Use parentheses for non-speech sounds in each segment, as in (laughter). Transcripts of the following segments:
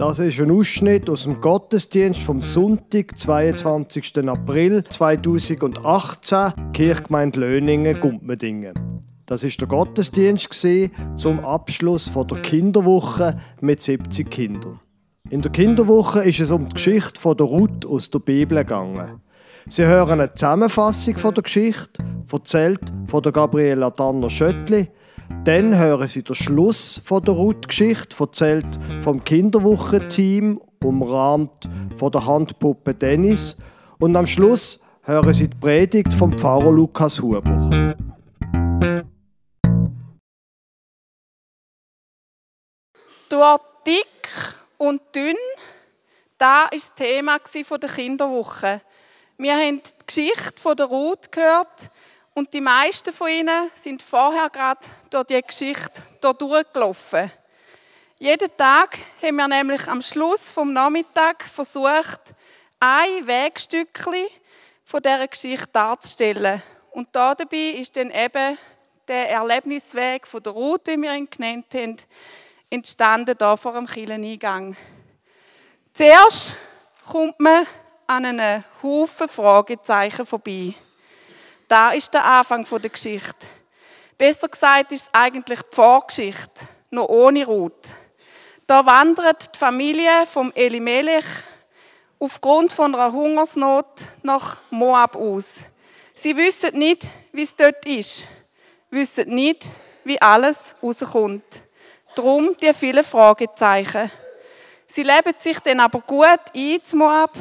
Das ist ein Ausschnitt aus dem Gottesdienst vom Sonntag, 22. April 2018, Kirchgemeinde Löningen, Gumpmedingen. Das ist der Gottesdienst zum Abschluss der Kinderwoche mit 70 Kindern. In der Kinderwoche ist es um die Geschichte der Ruth aus der Bibel gegangen. Sie hören eine Zusammenfassung der Geschichte, erzählt von der Gabriela Danner-Schöttli, dann hören Sie den Schluss der Ruth-Geschichte, erzählt vom Kinderwochenteam, umrahmt von der Handpuppe Dennis. Und am Schluss hören Sie die Predigt vom Pfarrer Lukas Huber. Durch dick und dünn, da ist das Thema der Kinderwoche. Wir haben die Geschichte der Ruth gehört und die meisten von ihnen sind vorher gerade durch die Geschichte durchgelaufen. Jeden Tag haben wir nämlich am Schluss vom Nachmittag versucht, ein Wegstückchen von dieser Geschichte darzustellen. Und da dabei ist dann eben der Erlebnisweg von der Route, wie wir ihn genannt haben, entstanden da vor dem Kircheneingang. Zuerst kommt man an einen Haufen Fragezeichen vorbei. Da ist der Anfang der Geschichte. Besser gesagt ist es eigentlich die Vorgeschichte, noch ohne Ruth. Da wandert die Familie vom Elimelech aufgrund von einer Hungersnot nach Moab aus. Sie wissen nicht, wie es dort ist, wissen nicht, wie alles rauskommt. Drum die vielen Fragezeichen. Sie leben sich dann aber gut ein Moab,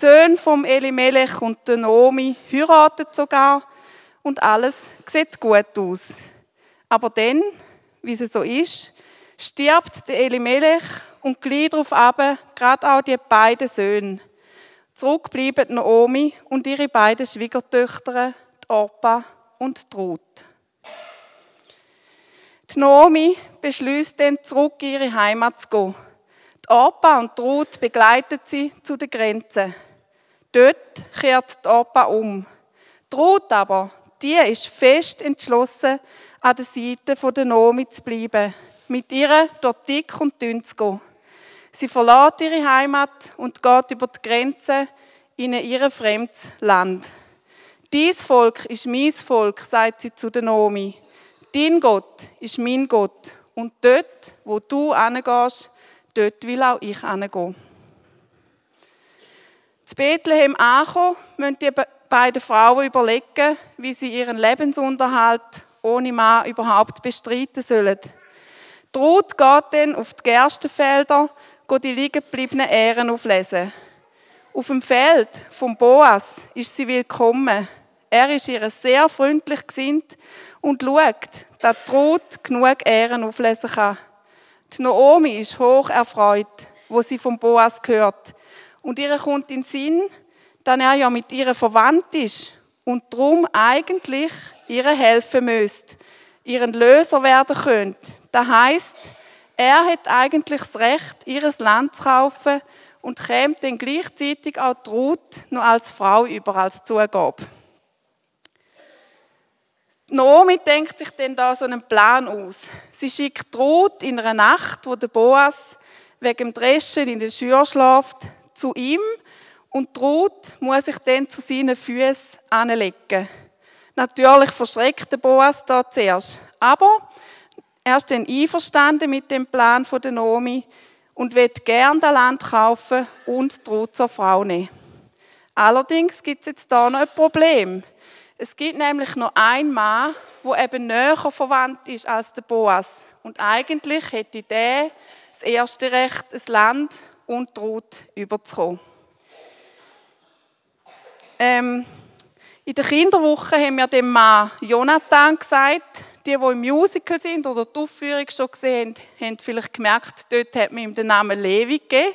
die Söhne vom Elimelech und der Naomi heiraten sogar und alles sieht gut aus. Aber dann, wie es so ist, stirbt der Elimelech und gleich darauf ab, gerade auch die beiden Söhne. Zurück bleiben Naomi und ihre beiden Schwiegertöchter, die Orpa und die Ruth. Die Naomi beschließt dann, zurück in ihre Heimat zu gehen. Die Orpa und die Ruth begleiten sie zu den Grenzen. Dort kehrt die Opa um. Die Ruth aber, die ist fest entschlossen, an der Seite der Nomi zu bleiben, mit ihr dort dick und dünn zu gehen. Sie verlässt ihre Heimat und geht über die Grenze in ihr fremdes Land. Dies Volk ist mein Volk, sagt sie zu der Nomi. Dein Gott ist mein Gott. Und dort, wo du hingehst, dort will auch ich hingehen. Zu Bethlehem ankommen, müssen die beiden Frauen überlegen, wie sie ihren Lebensunterhalt ohne Mann überhaupt bestreiten sollen. Die Ruth geht dann auf die Gerstenfelder, geht die liegen gebliebenen Ähren auflesen. Auf dem Feld vom Boas ist sie willkommen. Er ist ihr sehr freundlich gesinnt und schaut, dass die Ruth genug Ähren auflesen kann. Die Naomi ist hoch erfreut, wo sie vom Boas hört und ihr kommt in den Sinn, dass er ja mit ihr verwandt ist und darum eigentlich ihr helfen müsste, ihren Löser werden könnte. Das heißt, er hat eigentlich das Recht, ihr Land zu kaufen und käme dann gleichzeitig auch die Ruth noch als Frau über als Zugabe. Naomi denkt sich dann da so einen Plan aus. Sie schickt Ruth in einer Nacht, wo der Boas wegen dem Dreschen in der Schür schläft, zu ihm und Ruth muss sich dann zu seinen Füßen anlegen. Natürlich verschreckt der Boas da zuerst, aber er ist dann einverstanden mit dem Plan von der Nomi und wird gern das Land kaufen und die Ruth zur Frau nehmen. Allerdings gibt es jetzt da noch ein Problem. Es gibt nämlich noch einen Mann, der eben näher verwandt ist als der Boas. Und eigentlich hätte der das erste Recht, das Land und Ruth überzukommen. Ähm, in der Kinderwoche haben wir dem Mann Jonathan gesagt. Die, die im Musical sind oder die Aufführung schon gesehen haben, haben vielleicht gemerkt, dort hat man ihm den Namen Levi gegeben.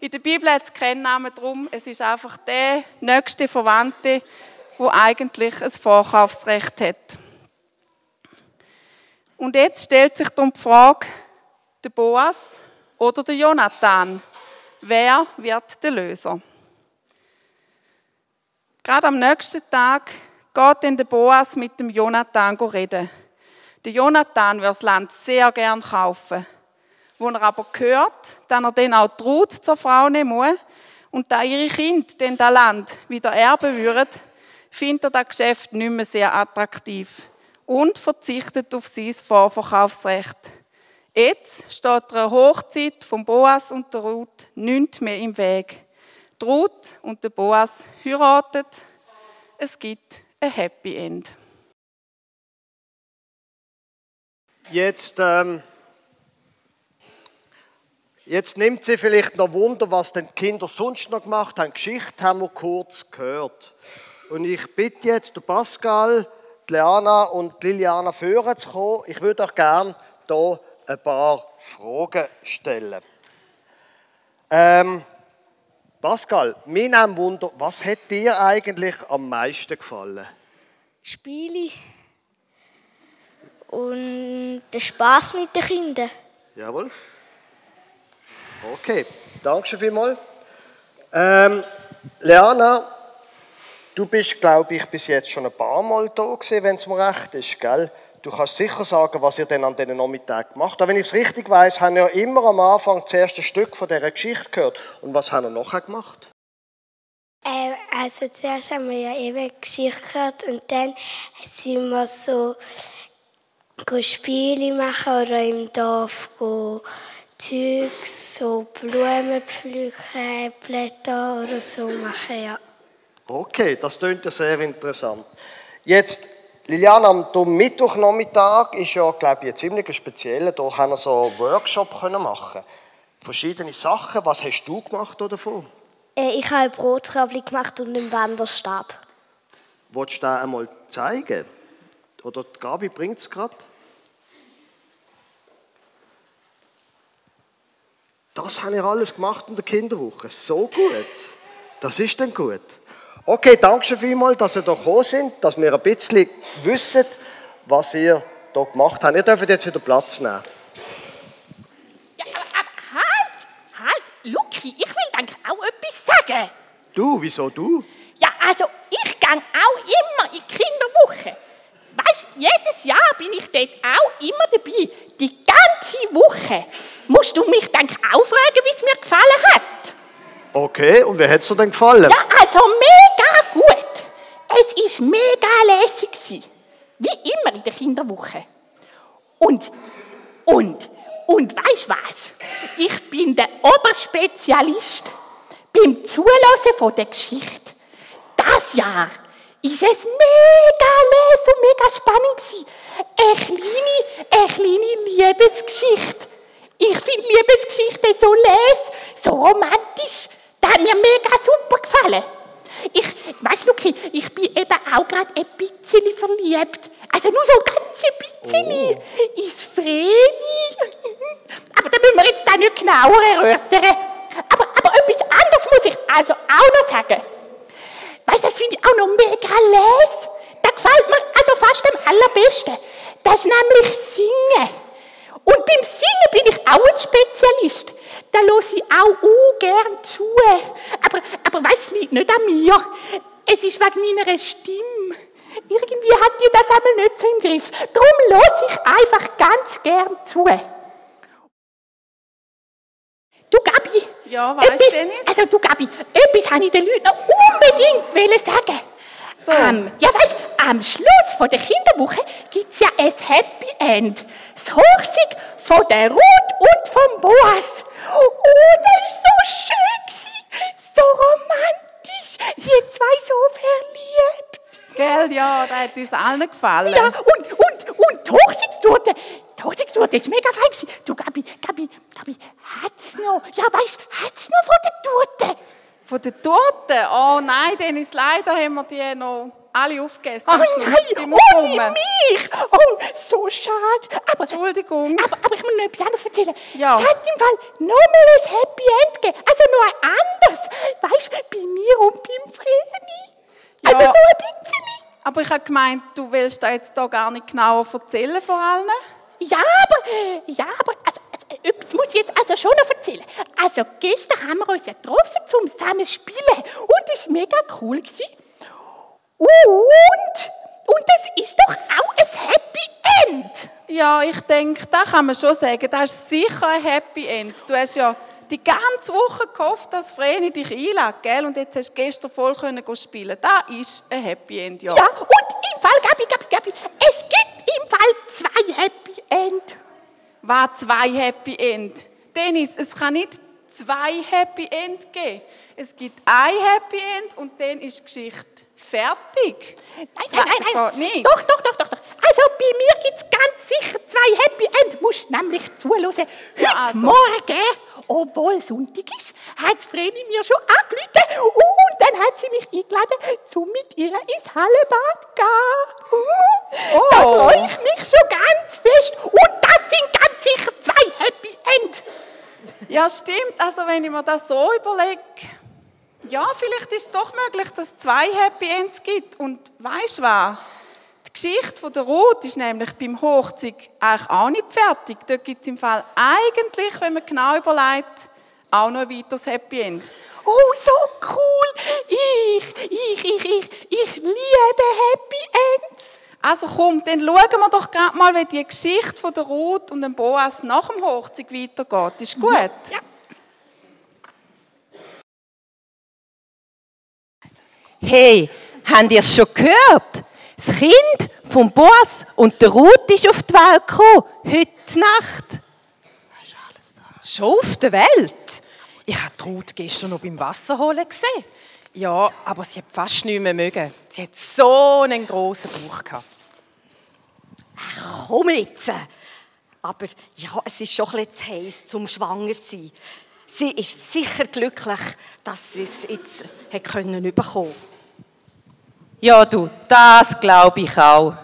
In der Bibel hat es keinen Namen drum. Es ist einfach der nächste Verwandte, der eigentlich ein Vorkaufsrecht hat. Und jetzt stellt sich dann die Frage, der Boas oder der Jonathan, wer wird der Löser? Gerade am nächsten Tag geht dann der Boas mit dem Jonathan reden. Der Jonathan will das Land sehr gern kaufen. wo er aber hört, dass er dann auch Ruth zur Frau nehmen muss und da ihre Kinder dann das Land wieder erben würden, findet er das Geschäft nicht mehr sehr attraktiv und verzichtet auf sein Vorverkaufsrecht. Jetzt steht der Hochzeit von Boas und der Ruth nichts mehr im Weg. Die Ruth und der Boas heiraten. Es gibt ein Happy End. Jetzt, ähm, jetzt nimmt sie vielleicht noch Wunder, was denn die Kinder sonst noch gemacht haben. Geschichte haben wir kurz gehört. Und ich bitte jetzt den Pascal, die Leana und die Liliana führen zu kommen. Ich würde euch gerne hier ein paar Fragen stellen. Ähm, Pascal, mir nimmt Wunder, was hat dir eigentlich am meisten gefallen? Spiele und der Spaß mit den Kindern. Jawohl. Okay, danke schon vielmals. Ähm, Leana, du bist, glaube ich, bis jetzt schon ein paar Mal da gewesen, wenn es mir recht ist, gell? Du kannst sicher sagen, was ihr denn an diesen Nachmittag gemacht habt. Wenn ich es richtig weiß, haben wir immer am Anfang das erste Stück von dieser Geschichte gehört. Und was haben wir nachher gemacht? Ähm, also zuerst haben wir ja eben Geschichte gehört und dann sind wir so Spiele machen oder im Dorf go Zeugs, so Blumen pflücken, Blätter oder so machen, ja. Okay, das klingt ja sehr interessant. Jetzt, Liliana, am Mittwochnachmittag ist ja, glaube ich, ein ziemlich spezieller. Da haben wir so einen Workshop können machen. Verschiedene Sachen. Was hast du gemacht davon? Äh, ich habe ein Brotkörbchen gemacht und einen Wanderstab. Wolltest du das einmal zeigen? Oder die Gabi bringt es gerade? Das haben wir alles gemacht in der Kinderwoche. So gut. Das ist dann gut. Okay, danke schon vielmals, dass ihr hier gekommen sind, dass wir ein bisschen wissen, was ihr hier gemacht habt. Ihr dürft jetzt wieder Platz nehmen. Ja, aber, aber halt, halt, Luki, ich will eigentlich auch etwas sagen. Du, wieso du? Ja, also ich gehe auch immer in die Kinderwoche. Weißt, jedes Jahr bin ich dort auch immer dabei. Die ganze Woche. Musst du mich dann auch fragen, wie es mir gefallen hat? Okay, und wie hat es dir denn gefallen? Ja, also mega gut. Es ist mega lässig. Wie immer in der Kinderwoche. Und, und, und weißt was? Ich bin der Oberspezialist beim Zulassen von der Geschichte. Das Jahr ist es mega les und mega spannend. Eine kleine, eine kleine Liebesgeschichte. Ich finde Liebesgeschichten so les, so romantisch. Das hat mir mega super gefallen. Ich, weißt du, Luki, ich bin eben auch gerade ein bisschen verliebt. Also nur so ganz ein bisschen. Oh. Ins Vreni. Aber da müssen wir jetzt da nicht genauer erörtern. Aber, aber etwas anderes muss ich also auch noch sagen. Weißt du, das finde ich auch noch mega les. Das gefällt mir also fast am allerbesten. Das ist nämlich Singen. Und beim Singen bin ich auch ein Spezialist. Da höre ich auch ungern zu. Aber, aber weißt du, nicht an mir. Es ist wegen meiner Stimme. Irgendwie hat die das einmal nicht so im Griff. Darum höre ich einfach ganz gern zu. Du Gabi. Ja, weißt etwas, Dennis? Also du Gabi, etwas habe ich den Leuten noch unbedingt sagen. So. Ähm, ja, weißt, am Schluss von der Kinderwoche gibt es ja ein Happy End. Das Hochsieg von der Ruth und vom Boas. Oh, das ist so schön. So romantisch. Die zwei so verliebt. Gell, ja, das hat uns allen gefallen. Ja, und, und, und die Hochsiegstourte. Die Hochsiegstourte ist mega fein. Du, Gabi, Gabi, Gabi, hat's noch? Ja, weißt, hat's noch von der Torte? Von den Torten? Oh nein, Dennis, leider haben wir die noch alle aufgegessen. Oh nein, ohne mich! Oh, so schade. Aber, Entschuldigung. aber, aber ich muss noch etwas anderes erzählen. Ja. Es hat im Fall nochmal ein Happy End gegeben. Also noch ein anderes. Weißt du, bei mir und beim Vreni. Also Ja. so ein bisschen. Aber ich habe gemeint, du willst da jetzt da gar nicht genauer erzählen vor allen. Ja, aber, ja, aber, also, etwas muss ich jetzt also schon noch erzählen. Also, gestern haben wir uns ja getroffen, zum zusammen zu spielen. Und das war mega cool. Gewesen. Und, und es ist doch auch ein Happy End. Ja, ich denke, da kann man schon sagen, das ist sicher ein Happy End. Du hast ja die ganze Woche gehofft, dass Vreni dich einlädt, gell? Und jetzt hast du gestern voll können spielen. Das ist ein Happy End, ja. Ja, und im Fall, Gabi, Gabi, Gabi, es gibt im Fall zwei Happy. War zwei Happy End. Dennis, es kann nicht zwei Happy End geben. Es gibt ein Happy End und dann ist Geschichte fertig. Nein, nein, nein, nein. nicht. Doch, doch, doch, doch, doch. Also bei mir gibt es ganz sicher zwei Happy End. Du musst nämlich zuhören. Heute Ja, also. Morgen, obwohl Sonntag ist, hat Vreni mir schon angerufen und dann hat sie mich eingeladen, um mit ihr ins Hallebad zu gehen. Oh. Da freue ich mich schon ganz fest. Und das sind ganz sicher zwei Happy End. Ja, stimmt. Also wenn ich mir das so überlege, ja, vielleicht ist es doch möglich, dass es zwei Happy Ends gibt. Und weißt du was? Die Geschichte von der Ruth ist nämlich beim Hochzeug eigentlich auch nicht fertig. Dort gibt es im Fall eigentlich, wenn man genau überlegt, auch noch ein weiteres Happy End. Oh, so cool. Ich, ich, ich, ich, ich liebe Happy Ends. Also komm, dann schauen wir doch gerade mal, wie die Geschichte von der Ruth und dem Boas nach dem Hochzeug weitergeht. Ist gut? Ja. Hey, habt ihr es schon gehört? Das Kind vom Boas und der Ruth ist auf die Welt gekommen, heute Nacht. Schon auf der Welt? Ich habe die Ruth gestern noch beim Wasserholen gesehen. Ja, aber sie hat fast nicht mehr mögen. Sie hat so einen grossen Bauch gehabt. Komm jetzt! Aber ja, es ist schon bisschen zu heiß zum Schwanger sein. Sie ist sicher glücklich, dass sie es jetzt hat können bekommen Ja, du, das glaube ich auch.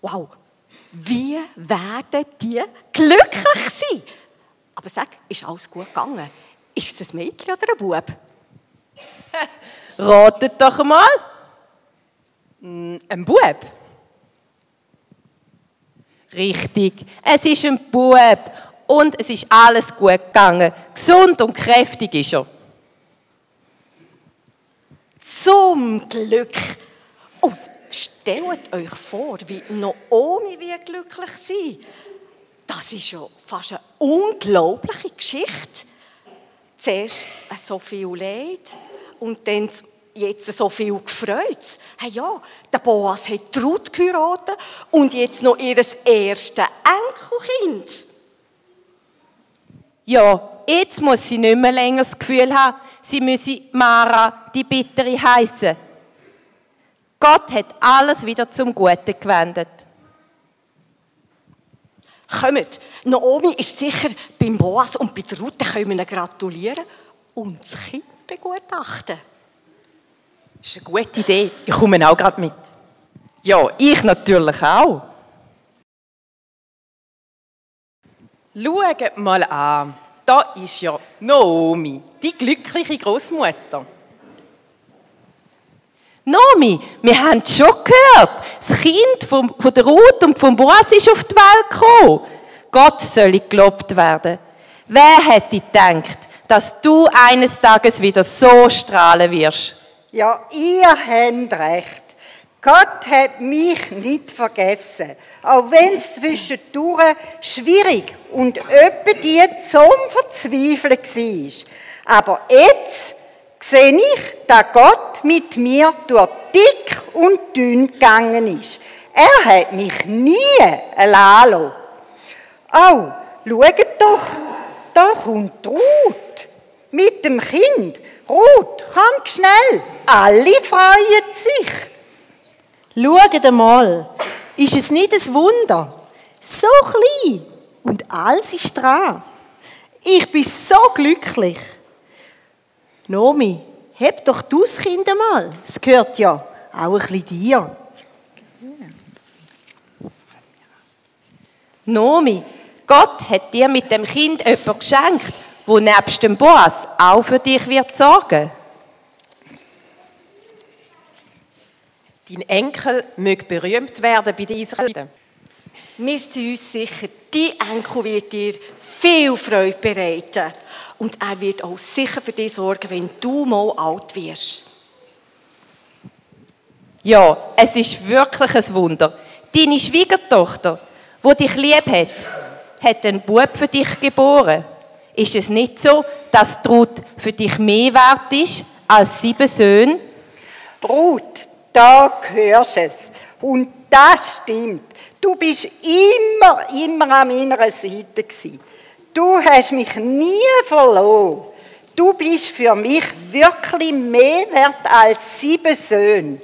Wow, wie werden die glücklich sein? Aber sag, ist alles gut gegangen? Ist es ein Mädchen oder ein Bub? (laughs) Ratet doch mal. Ein Bub? Richtig, es ist ein Bub und es ist alles gut gegangen. Gesund und kräftig ist er. Zum Glück! Und stellt euch vor, wie Naomi wie glücklich sein. Das ist ja fast eine unglaubliche Geschichte. Zuerst so viel Leid und dann jetzt so viel gefreut. Hey ja, der Boas hat Ruth geheiratet und jetzt noch ihr erstes Enkelkind. Ja, jetzt muss sie nicht mehr länger das Gefühl haben, sie müsse Mara die Bittere heißen. Gott hat alles wieder zum Guten gewendet. Kommt, Naomi ist sicher beim Boas und bei der Ruth, können wir gratulieren und das Kind begutachten. Das ist eine gute Idee. Ich komme auch gerade mit. Ja, ich natürlich auch. Schaut mal an. Da ist ja Naomi, die glückliche Großmutter. Nomi, wir haben es schon gehört. Das Kind vom, von der Ruth und vom Boas ist auf die Welt gekommen. Gott soll gelobt werden. Wer hätte gedacht, dass du eines Tages wieder so strahlen wirst? Ja, ihr habt recht. Gott hat mich nicht vergessen. Auch wenn es zwischendurch schwierig und öppe die zum Verzweifeln war. Aber jetzt sehe ich, dass Gott mit mir durch dick und dünn gegangen ist. Er hat mich nie allein. Oh, schaut doch, da kommt Ruth mit dem Kind. Ruth, komm schnell, alle freuen sich. Schaut mal, ist es nicht ein Wunder? So klein und alles ist dran. Ich bin so glücklich. Nomi, heb doch du das Kind mal. Es gehört ja auch ein bisschen dir. Nomi, Gott hat dir mit dem Kind jemand geschenkt, wo nebst dem Boas auch für dich wird sorgen. Dein Enkel möge berühmt werden bei den Israeliten. Wir sind uns sicher, die Enkel wird dir viel Freude bereiten. Und er wird auch sicher für dich sorgen, wenn du mal alt wirst. Ja, es ist wirklich ein Wunder. Deine Schwiegertochter, wo dich lieb hat, hat einen Bub für dich geboren. Ist es nicht so, dass die Ruth für dich mehr wert ist als sieben Söhne? Brut, da hörst es. Und das stimmt. Du bist immer, immer an meiner Seite gewesen. Du hast mich nie verloren. Du bist für mich wirklich mehr wert als sieben Söhne.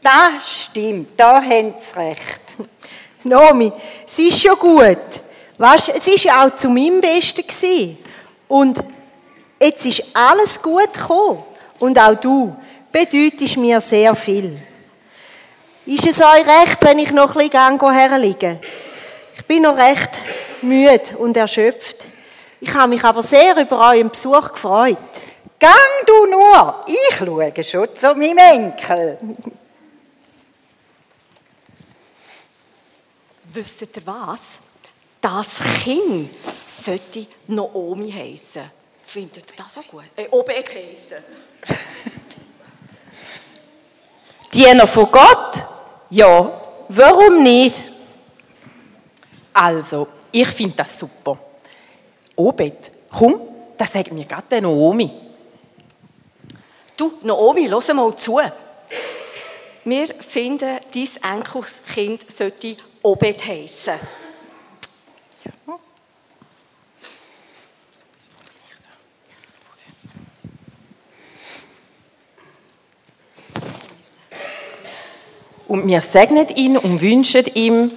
Das stimmt, da haben sie recht. (laughs) Nomi, es ist schon gut. Weißt, es ist ja auch zu meinem Besten gewesen. Und jetzt ist alles gut gekommen. Und auch du bedeutest mir sehr viel. Ist es euch recht, wenn ich noch ein bisschen herliege? Ich bin noch recht müde und erschöpft. Ich habe mich aber sehr über euren Besuch gefreut. Gang du nur, ich schaue schon zu meinem Enkel. Wisst ihr was? Das Kind sollte Naomi heißen. Findet ihr das auch gut? Äh, Obed heißen. (laughs) Diener von Gott? Ja, warum nicht? Also, ich finde das super. Obed, komm, das sagt mir gerade Naomi. Du, Naomi, hör mal zu. Wir finden, dein Enkelkind sollte Obed heißen. Und wir segnen ihn und wünschen ihm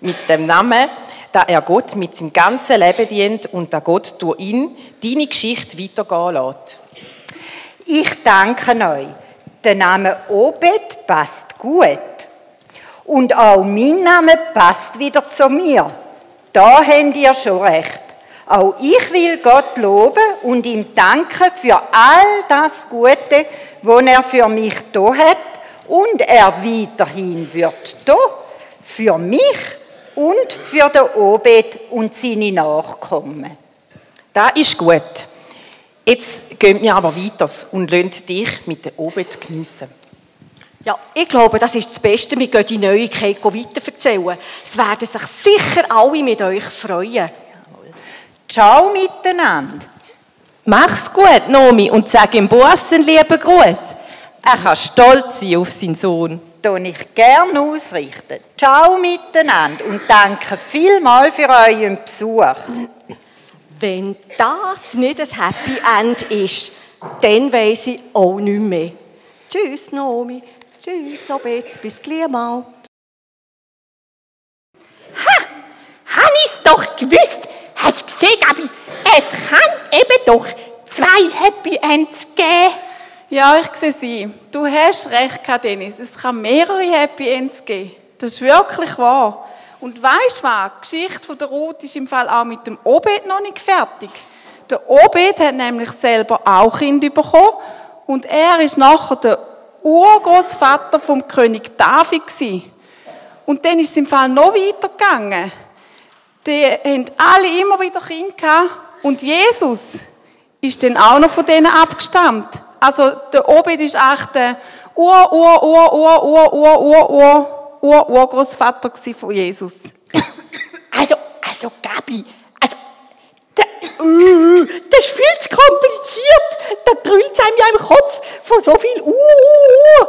mit dem Namen, dass er Gott mit seinem ganzen Leben dient und dass Gott durch ihn deine Geschichte weitergehen lässt. Ich danke euch. Der Name Obed passt gut. Und auch mein Name passt wieder zu mir. Da habt ihr schon recht. Auch ich will Gott loben und ihm danken für all das Gute, was er für mich da hat und er weiterhin wird da. Für mich und für den Obed und seine Nachkommen. Das ist gut. Jetzt gehen wir aber weiter und lassen dich mit der Obed geniessen. Ja, ich glaube, das ist das Beste. Wir gehen die Neuigkeit weiterverzählen. Es werden sich sicher alle mit euch freuen. Ciao miteinander. Mach's gut, Nomi, und sag ihm Boas einen lieben Gruß. Er kann stolz sein auf seinen Sohn. Tue ich gern ausrichten. Ciao miteinander und danke vielmals für euren Besuch. Wenn das nicht ein Happy End ist, dann weiss ich auch nicht mehr. Tschüss, Naomi. Tschüss, Obed. Bis gleich mal. Ha! Han ich's doch gewusst. Hast du gesehen, Gabi? Es kann eben doch zwei Happy Ends geben. Ja, ich sehe sie. Du hast recht, Dennis. Es kann mehrere Happy Ends geben. Das ist wirklich wahr. Und weißt du was? Die Geschichte der Ruth ist im Fall auch mit dem Obed noch nicht fertig. Der Obed hat nämlich selber auch Kind bekommen und er ist nachher der Urgroßvater vom König David gewesen. Und dann ist es im Fall noch weiter gegangen. Die haben alle immer wieder Kinder gehabt und Jesus ist dann auch noch von denen abgestammt. Also der Obed ist echt der Ur, Ur, Ur, Ur, Ur, Ur, Ur, Ur, Ur, Urgroßvater von Jesus. (coughs) Also, also Gabi, also, da, uh, das ist viel zu kompliziert. Da drüllt es einem ja im Kopf von so viel uh, uh, uh.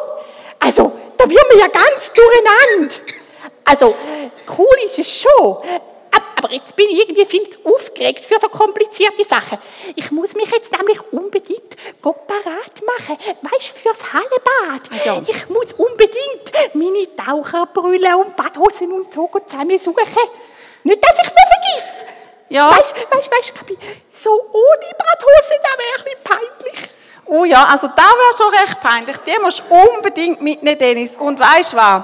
Also, da wird man ja ganz durcheinander. Also, cool ist es schon. Aber jetzt bin ich irgendwie viel zu aufgeregt für so komplizierte Sachen. Ich muss mich jetzt nämlich unbedingt parat machen. Weißt du, fürs Hallebad. Ja. Ich muss unbedingt meine Taucherbrille und Badhosen und so zusammensuchen. Nicht, dass ich es noch vergiss. Ja. Weißt du, weißt, weißt, so ohne Badhosen, das wäre ein bisschen peinlich. Oh ja, also da wäre schon recht peinlich. Die musst du unbedingt mitnehmen, Dennis. Und weißt du was?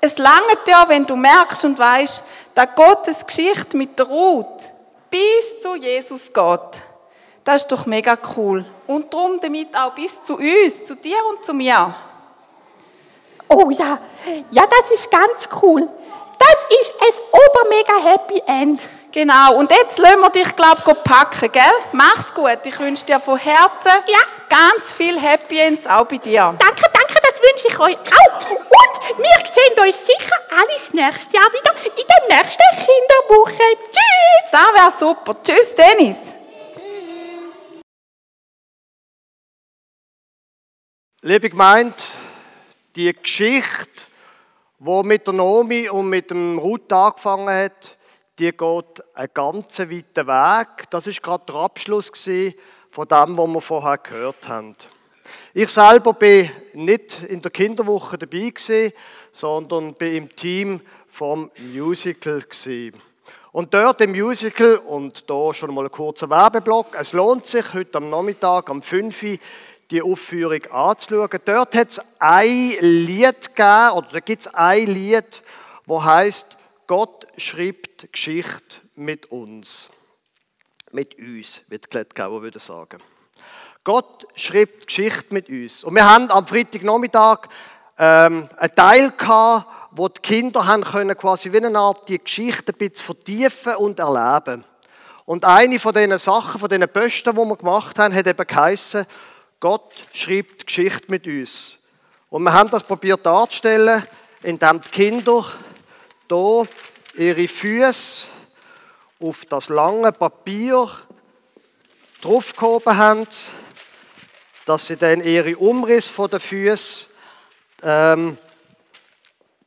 Es langt ja, wenn du merkst und weißt, dass Gottes Geschichte mit der Ruth bis zu Jesus geht. Das ist doch mega cool. Und darum damit auch bis zu uns, zu dir und zu mir. Oh ja, ja, das ist ganz cool. Das ist ein obermega Happy End. Genau, und jetzt lassen wir dich, glaube ich, packen, gell? Mach's gut. Ich wünsche dir von Herzen Ja. ganz viel Happy Ends auch bei dir. Danke, danke, wünsche ich euch auch. Und wir sehen uns sicher alle das nächste Jahr wieder in der nächsten Kinderwoche. Tschüss! Das wäre super. Tschüss, Dennis. Liebe Gemeinde, die Geschichte, die mit der Nomi und mit dem Ruth angefangen hat, die geht einen ganz weiten Weg. Das ist gerade der Abschluss von dem, was wir vorher gehört haben. Ich selber bin nicht in der Kinderwoche dabei gewesen, sondern bin im Team vom Musical gewesen. Und dort im Musical, und da schon mal ein kurzer Werbeblock, es lohnt sich, heute am Nachmittag, am 5 Uhr, die Aufführung anzuschauen. Dort hat es ein Lied gegeben, oder da gibt es ein Lied, wo heißt Gott schreibt Geschichte mit uns. Mit uns, wird Klettgauer würde sagen. Gott schreibt Geschichte mit uns. Und wir haben am Freitagnachmittag ähm, einen Teil gehabt, wo die Kinder haben können quasi wie eine Art die Geschichte ein bisschen vertiefen und erleben. Und eine von diesen Sachen, von diesen Posten, die wir gemacht haben, hat eben geheissen, Gott schreibt Geschichte mit uns. Und wir haben das probiert darzustellen, indem die Kinder hier ihre Füße auf das lange Papier draufgehoben haben, dass sie dann ihre Umriss von den Füßen ähm,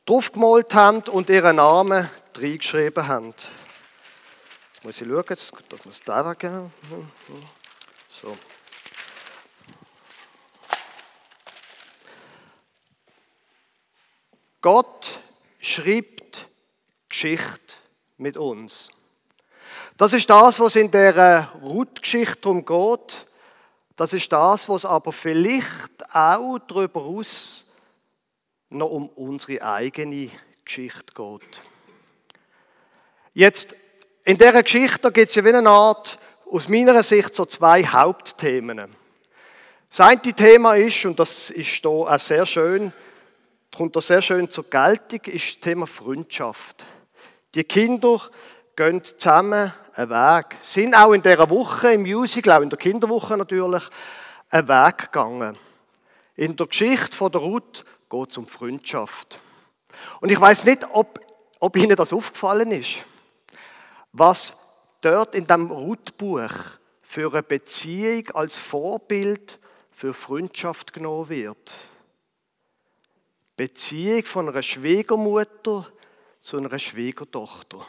draufgemalt haben und ihren Namen reingeschrieben haben. Jetzt muss ich schauen, jetzt muss ich da weggehen. So. Gott schreibt Geschichte mit uns. Das ist das, was in der Ruth-Geschichte darum geht. Das ist das, was aber vielleicht auch darüber aus noch um unsere eigene Geschichte geht. Jetzt, in dieser Geschichte gibt es ja wie eine Art, aus meiner Sicht, so zwei Hauptthemen. Das eine Thema ist, und das ist hier auch sehr schön, kommt da sehr schön zur Geltung, ist das Thema Freundschaft. Die Kinder gehen zusammen einen Weg, sind auch in dieser Woche im Musical, auch in der Kinderwoche natürlich, einen Weg gegangen. In der Geschichte von der Ruth geht es um Freundschaft. Und ich weiß nicht, ob, ob Ihnen das aufgefallen ist, was dort in dem Ruth-Buch für eine Beziehung als Vorbild für Freundschaft genommen wird. Beziehung von einer Schwiegermutter zu einer Schwiegertochter.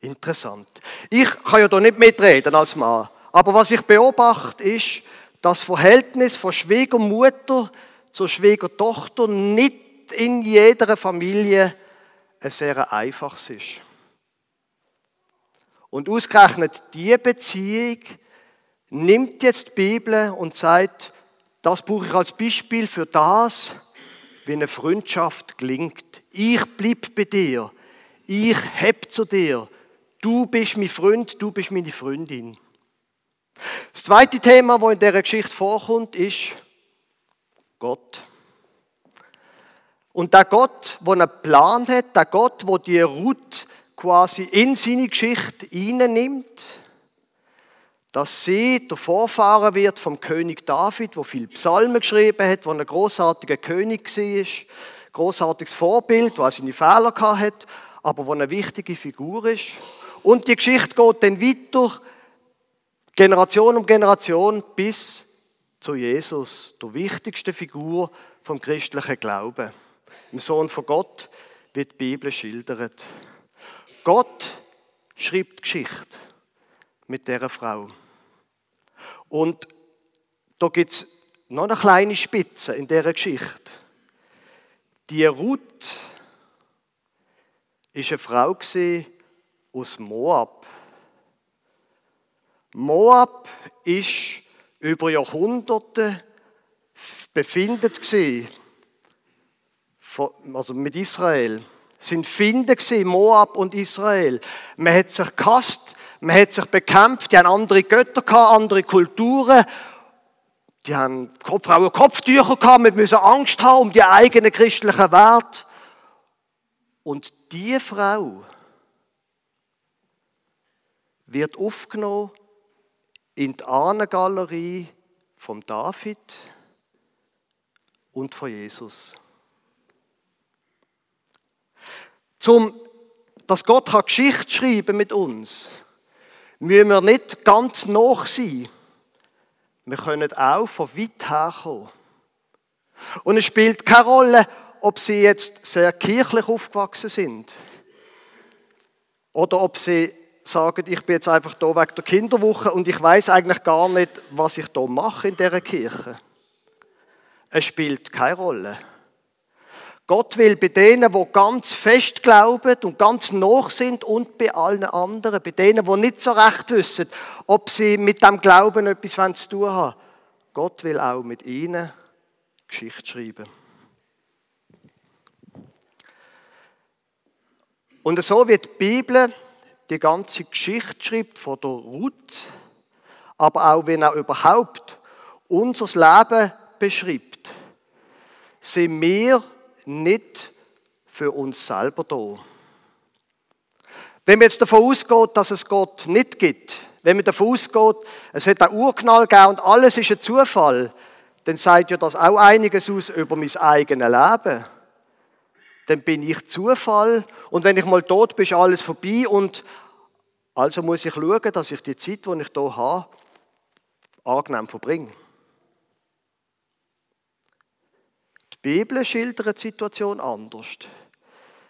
Interessant. Ich kann ja da nicht mitreden als Mann, aber was ich beobachte ist, das Verhältnis von Schwiegermutter zur Schwiegertochter nicht in jeder Familie ein sehr einfaches ist. Und ausgerechnet diese Beziehung nimmt jetzt die Bibel und sagt, das brauche ich als Beispiel für das, wie eine Freundschaft klingt. Ich bleib bei dir. Ich heb zu dir. Du bist mein Freund, du bist meine Freundin. Das zweite Thema, das in dieser Geschichte vorkommt, ist Gott. Und der Gott, der einen Plan hat, der Gott, der die Ruth quasi in seine Geschichte nimmt, dass sie der Vorfahren wird vom König David, wo viel Psalmen geschrieben hat, wo ein großartiger König war, großartiges Vorbild, wo seine Fehler hat, aber wo eine wichtige Figur ist. Und die Geschichte geht dann weiter, Generation um Generation, bis zu Jesus, der wichtigsten Figur vom christlichen Glauben. Im Sohn von Gott wird die Bibel schildert. Gott schreibt Geschichte mit dieser Frau. Und da gibt es noch eine kleine Spitze in dieser Geschichte. Die Ruth war eine Frau aus Moab. Moab ist über Jahrhunderte befindet also mit Israel. Sind Finde Moab und Israel. Man hat sich gehasst, man hat sich bekämpft, die haben andere Götter gehabt, andere Kulturen. Die haben Frauen Kopftücher gehabt, wir müssen Angst haben um die eigenen christlichen Werte. Und die Frau wird aufgenommen in die Ahnengalerie von David und von Jesus. Zum, dass Gott kann Geschichte schreiben mit uns, müssen wir nicht ganz nach sein. Wir können auch von weit her kommen. Und es spielt keine Rolle, ob sie jetzt sehr kirchlich aufgewachsen sind oder ob sie sagen, ich bin jetzt einfach da wegen der Kinderwoche und ich weiß eigentlich gar nicht, was ich da mache in dieser Kirche. Es spielt keine Rolle. Gott will bei denen, die ganz fest glauben und ganz noch sind und bei allen anderen, bei denen, die nicht so recht wissen, ob sie mit dem Glauben etwas zu tun haben. Gott will auch mit ihnen Geschichte schreiben. Und so wird die Bibel die ganze Geschichte schreibt von der Ruth, aber auch wenn er überhaupt unser Leben beschreibt, sind wir nicht für uns selber da. Wenn man jetzt davon ausgeht, dass es Gott nicht gibt, wenn man davon ausgeht, es hat einen Urknall gegeben und alles ist ein Zufall, dann sagt ja das auch einiges aus über mein eigenes Leben. Dann bin ich Zufall und wenn ich mal tot bin, ist alles vorbei und also muss ich schauen, dass ich die Zeit, die ich hier habe, angenehm verbringe. Die Bibel schildert die Situation anders.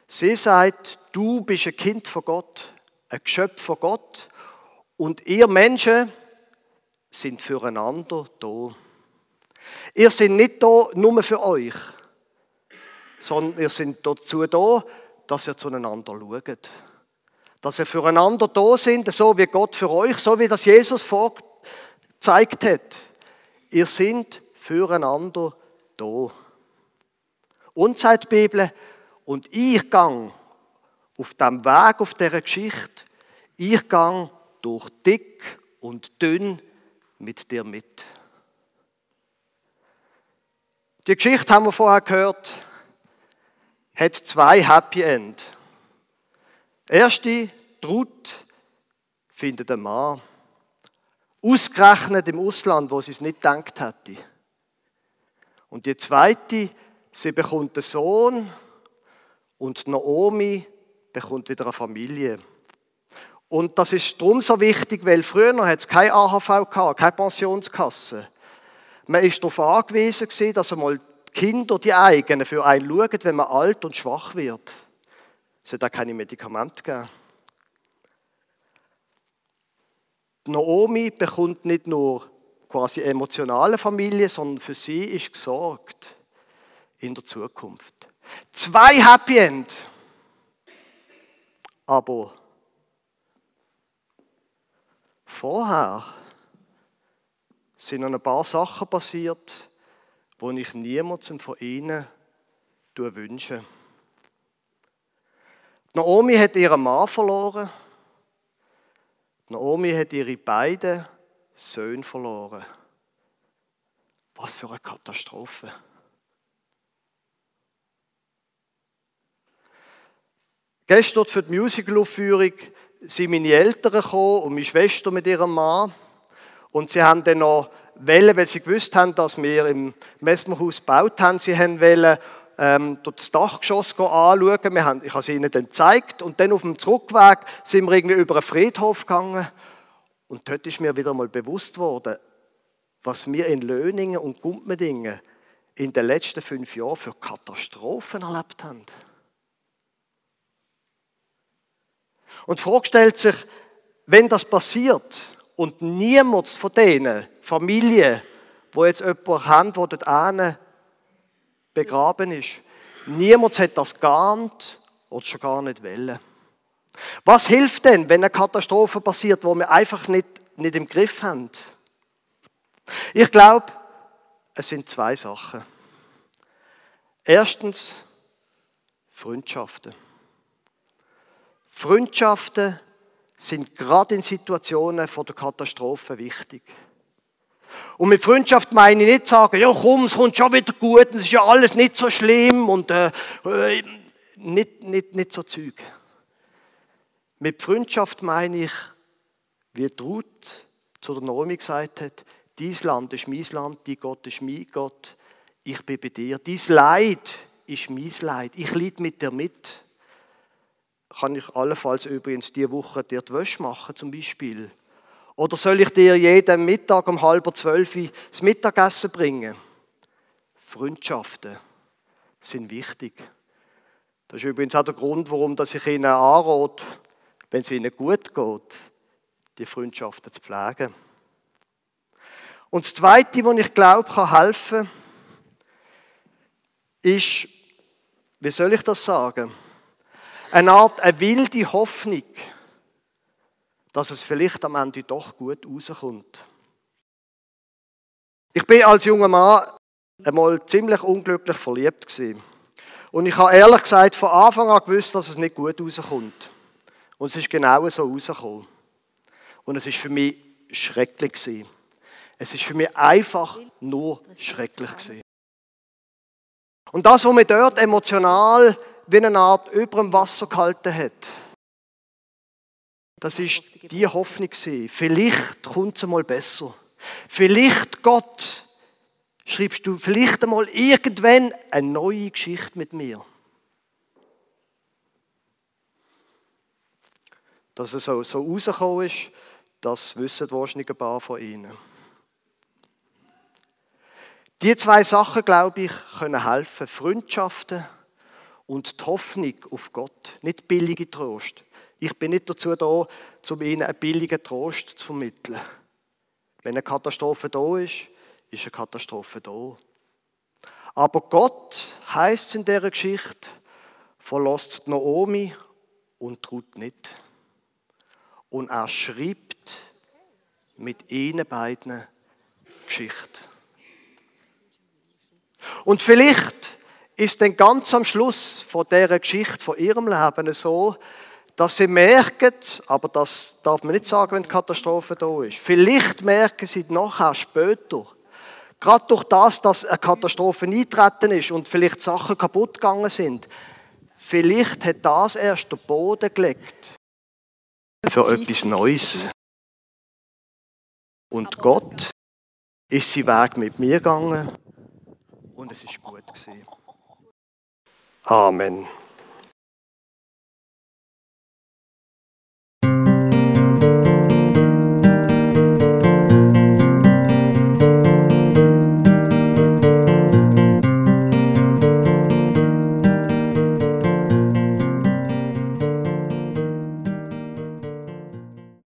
Sie sagt, du bist ein Kind von Gott, ein Geschöpf von Gott und ihr Menschen sind füreinander da. Ihr seid nicht da nur für euch, sondern ihr seid dazu da, dass ihr zueinander schaut. Dass ihr füreinander da sind, so wie Gott für euch, so wie das Jesus vorgezeigt hat. Ihr seid füreinander da. Und sagt die Bibel, und ich gang auf dem Weg, auf dieser Geschichte, ich gang durch dick und dünn mit dir mit. Die Geschichte haben wir vorher gehört, hat zwei Happy End. Erste, Ruth findet einen Mann. Ausgerechnet im Ausland, wo sie es nicht gedacht hätte. Und die zweite, sie bekommt einen Sohn und Naomi bekommt wieder eine Familie. Und das ist darum so wichtig, weil früher hat es keine AHV keine Pensionskasse. Man ist darauf angewiesen, dass einmal Kinder, die eigenen, für einen schauen, wenn man alt und schwach wird. Es hat auch keine Medikamente gegeben. Naomi bekommt nicht nur quasi emotionale Familie, sondern für sie ist gesorgt in der Zukunft. Zwei Happy End. Aber vorher sind noch ein paar Sachen passiert, die ich niemandem von ihnen wünsche. Naomi hat ihren Mann verloren. Naomi hat ihre beiden Söhne verloren. Was für eine Katastrophe. Gestern für die Musicalaufführung sind meine Eltern gekommen und meine Schwester mit ihrem Mann. Und sie haben dann noch wählen, weil sie gewusst haben, dass wir im Messmerhaus gebaut haben. Sie haben wollen, ähm, das Dachgeschoss anschauen. Wir haben, ich habe es ihnen dann gezeigt. Und dann auf dem Zurückweg sind wir irgendwie über einen Friedhof gegangen. Und dort ist mir wieder mal bewusst worden, was wir in Löningen und Gumpmedingen in den letzten fünf Jahren für Katastrophen erlebt haben. Und die Frage stellt sich, wenn das passiert und niemand von denen, Familien, wo jetzt jemand haben, der dort begraben ist. Niemand hat das geahnt oder schon gar nicht wollen. Was hilft denn, wenn eine Katastrophe passiert, wo wir einfach nicht, nicht im Griff haben? Ich glaube, es sind zwei Sachen. Erstens Freundschaften. Freundschaften sind gerade in Situationen von der Katastrophe wichtig. Und mit Freundschaft meine ich nicht sagen, ja komm, es kommt schon wieder gut, es ist ja alles nicht so schlimm und äh, äh, nicht, nicht, nicht so Zeug. Mit Freundschaft meine ich, wie Ruth zu der Naomi gesagt hat, dies Land ist mein Land, die Gott ist mein Gott, ich bin bei dir. Dies Leid ist mein Leid. Ich leide mit dir mit. Kann ich allenfalls übrigens diese Woche dir die Wäsche machen, zum Beispiel? Oder soll ich dir jeden Mittag um halb zwölf das Mittagessen bringen? Freundschaften sind wichtig. Das ist übrigens auch der Grund, warum ich Ihnen anrate, wenn es Ihnen gut geht, die Freundschaften zu pflegen. Und das Zweite, was ich glaube, kann helfen, ist, wie soll ich das sagen? Eine Art, eine wilde Hoffnung, dass es vielleicht am Ende doch gut rauskommt. Ich bin als junger Mann einmal ziemlich unglücklich verliebt gewesen. Und ich habe ehrlich gesagt von Anfang an gewusst, dass es nicht gut rauskommt. Und es ist genau so rausgekommen. Und es ist für mich schrecklich gewesen. Es ist für mich einfach nur schrecklich gewesen. Und das, was mich dort emotional wie eine Art über dem Wasser gehalten hat, das ist die Hoffnung. Vielleicht kommt es einmal besser. Vielleicht Gott schreibst du vielleicht einmal irgendwann eine neue Geschichte mit mir. Dass es so, so rausgekommen ist, das wissen wahrscheinlich ein paar von Ihnen. Die zwei Sachen, glaube ich, können helfen. Freundschaften und die Hoffnung auf Gott. Nicht billige Trost. Ich bin nicht dazu da, um Ihnen einen billigen Trost zu vermitteln. Wenn eine Katastrophe da ist, ist eine Katastrophe da. Aber Gott heißt in dieser Geschichte, verlässt Naomi und tut nicht. Und er schreibt mit ihnen beiden Geschichte. Und vielleicht ist dann ganz am Schluss von dieser Geschichte, von ihrem Leben so, dass sie merken, aber das darf man nicht sagen, wenn die Katastrophe da ist. Vielleicht merken sie nachher später, gerade durch das, dass eine Katastrophe eingetreten ist und vielleicht Sachen kaputt gegangen sind, vielleicht hat das erst den Boden gelegt für etwas Neues. Und Gott ist seinen Weg mit mir gegangen und es ist gut gewesen. Amen.